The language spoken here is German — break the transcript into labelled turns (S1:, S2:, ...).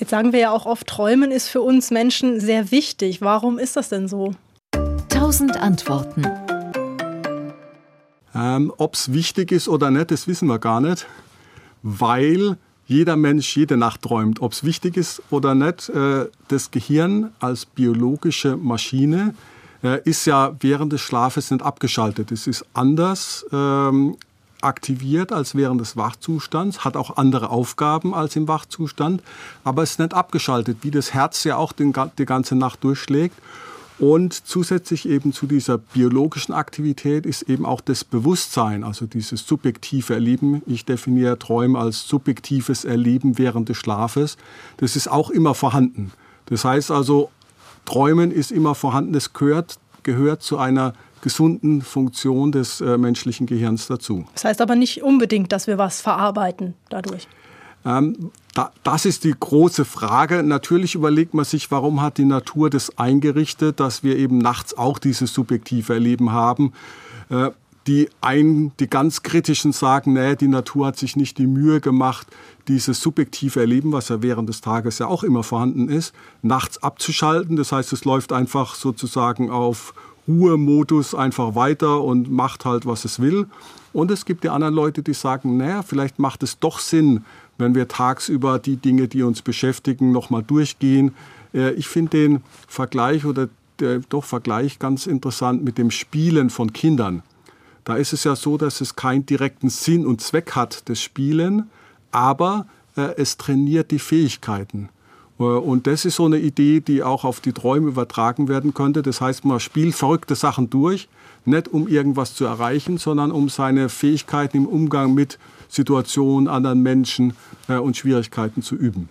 S1: Jetzt sagen wir ja auch oft, Träumen ist für uns Menschen sehr wichtig. Warum ist das denn so?
S2: Tausend Antworten.
S3: Ähm, Ob es wichtig ist oder nicht, das wissen wir gar nicht, weil jeder Mensch jede Nacht träumt. Ob es wichtig ist oder nicht, äh, das Gehirn als biologische Maschine äh, ist ja während des Schlafes nicht abgeschaltet. Es ist anders ähm, aktiviert als während des Wachzustands, hat auch andere Aufgaben als im Wachzustand, aber es ist nicht abgeschaltet, wie das Herz ja auch den, die ganze Nacht durchschlägt. Und zusätzlich eben zu dieser biologischen Aktivität ist eben auch das Bewusstsein, also dieses subjektive Erleben. Ich definiere Träume als subjektives Erleben während des Schlafes. Das ist auch immer vorhanden. Das heißt also, Träumen ist immer vorhanden. Das gehört, gehört zu einer gesunden Funktion des äh, menschlichen Gehirns dazu.
S1: Das heißt aber nicht unbedingt, dass wir was verarbeiten dadurch.
S3: Ähm, da, das ist die große Frage. Natürlich überlegt man sich, warum hat die Natur das eingerichtet, dass wir eben nachts auch dieses subjektive Erleben haben. Äh, die, ein, die ganz Kritischen sagen, nee, die Natur hat sich nicht die Mühe gemacht, dieses subjektive Erleben, was ja während des Tages ja auch immer vorhanden ist, nachts abzuschalten. Das heißt, es läuft einfach sozusagen auf Ruhemodus einfach weiter und macht halt, was es will. Und es gibt die anderen Leute, die sagen, naja, vielleicht macht es doch Sinn, wenn wir tagsüber die Dinge, die uns beschäftigen, nochmal durchgehen. Äh, ich finde den Vergleich oder der doch Vergleich ganz interessant mit dem Spielen von Kindern. Da ist es ja so, dass es keinen direkten Sinn und Zweck hat, das Spielen, aber äh, es trainiert die Fähigkeiten. Äh, und das ist so eine Idee, die auch auf die Träume übertragen werden könnte. Das heißt, man spielt verrückte Sachen durch, nicht um irgendwas zu erreichen, sondern um seine Fähigkeiten im Umgang mit Situationen, anderen Menschen äh, und Schwierigkeiten zu üben.